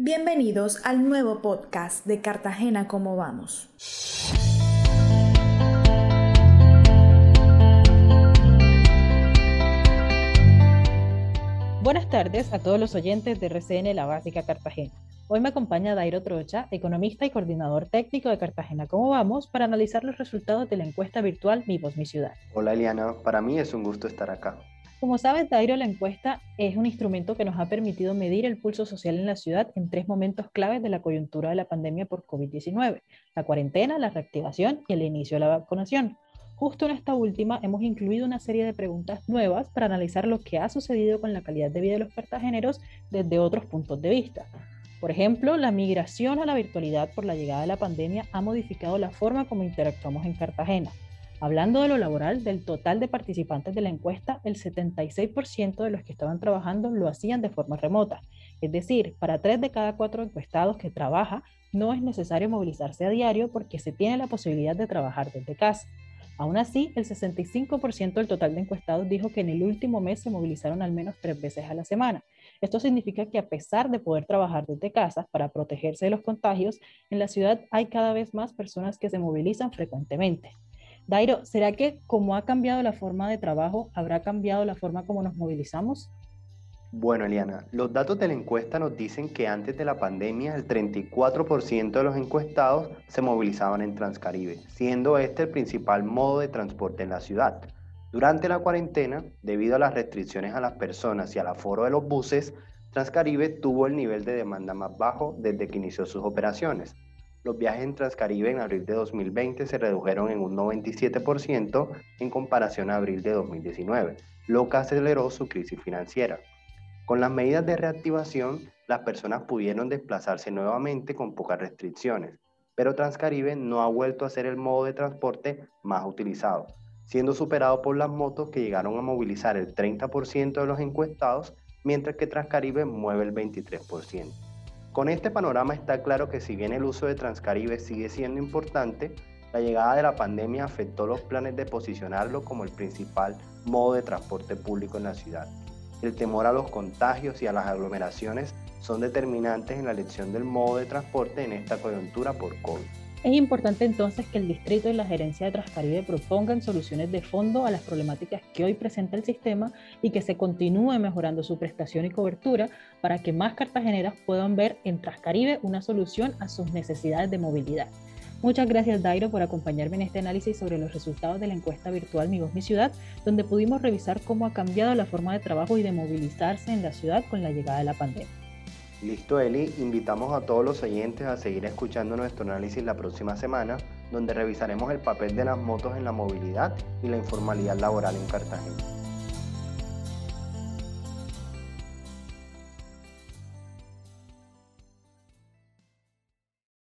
Bienvenidos al nuevo podcast de Cartagena ¿Cómo vamos? Buenas tardes a todos los oyentes de RCN La Básica Cartagena. Hoy me acompaña Dairo Trocha, economista y coordinador técnico de Cartagena ¿Cómo vamos? para analizar los resultados de la encuesta virtual Mi Voz, Mi Ciudad. Hola Eliana, para mí es un gusto estar acá. Como sabes, Dairo, la encuesta es un instrumento que nos ha permitido medir el pulso social en la ciudad en tres momentos claves de la coyuntura de la pandemia por COVID-19, la cuarentena, la reactivación y el inicio de la vacunación. Justo en esta última hemos incluido una serie de preguntas nuevas para analizar lo que ha sucedido con la calidad de vida de los cartageneros desde otros puntos de vista. Por ejemplo, la migración a la virtualidad por la llegada de la pandemia ha modificado la forma como interactuamos en Cartagena Hablando de lo laboral, del total de participantes de la encuesta, el 76% de los que estaban trabajando lo hacían de forma remota. Es decir, para tres de cada cuatro encuestados que trabaja, no es necesario movilizarse a diario porque se tiene la posibilidad de trabajar desde casa. Aún así, el 65% del total de encuestados dijo que en el último mes se movilizaron al menos tres veces a la semana. Esto significa que a pesar de poder trabajar desde casa para protegerse de los contagios, en la ciudad hay cada vez más personas que se movilizan frecuentemente. Dairo, ¿será que como ha cambiado la forma de trabajo, habrá cambiado la forma como nos movilizamos? Bueno, Eliana, los datos de la encuesta nos dicen que antes de la pandemia el 34% de los encuestados se movilizaban en Transcaribe, siendo este el principal modo de transporte en la ciudad. Durante la cuarentena, debido a las restricciones a las personas y al aforo de los buses, Transcaribe tuvo el nivel de demanda más bajo desde que inició sus operaciones. Los viajes en Transcaribe en abril de 2020 se redujeron en un 97% en comparación a abril de 2019, lo que aceleró su crisis financiera. Con las medidas de reactivación, las personas pudieron desplazarse nuevamente con pocas restricciones, pero Transcaribe no ha vuelto a ser el modo de transporte más utilizado, siendo superado por las motos que llegaron a movilizar el 30% de los encuestados, mientras que Transcaribe mueve el 23%. Con este panorama está claro que si bien el uso de Transcaribe sigue siendo importante, la llegada de la pandemia afectó los planes de posicionarlo como el principal modo de transporte público en la ciudad. El temor a los contagios y a las aglomeraciones son determinantes en la elección del modo de transporte en esta coyuntura por COVID. Es importante entonces que el distrito y la gerencia de Transcaribe propongan soluciones de fondo a las problemáticas que hoy presenta el sistema y que se continúe mejorando su prestación y cobertura para que más cartageneras puedan ver en Transcaribe una solución a sus necesidades de movilidad. Muchas gracias Dairo por acompañarme en este análisis sobre los resultados de la encuesta virtual Mi Voz Mi Ciudad, donde pudimos revisar cómo ha cambiado la forma de trabajo y de movilizarse en la ciudad con la llegada de la pandemia. Listo, Eli. Invitamos a todos los oyentes a seguir escuchando nuestro análisis la próxima semana, donde revisaremos el papel de las motos en la movilidad y la informalidad laboral en Cartagena.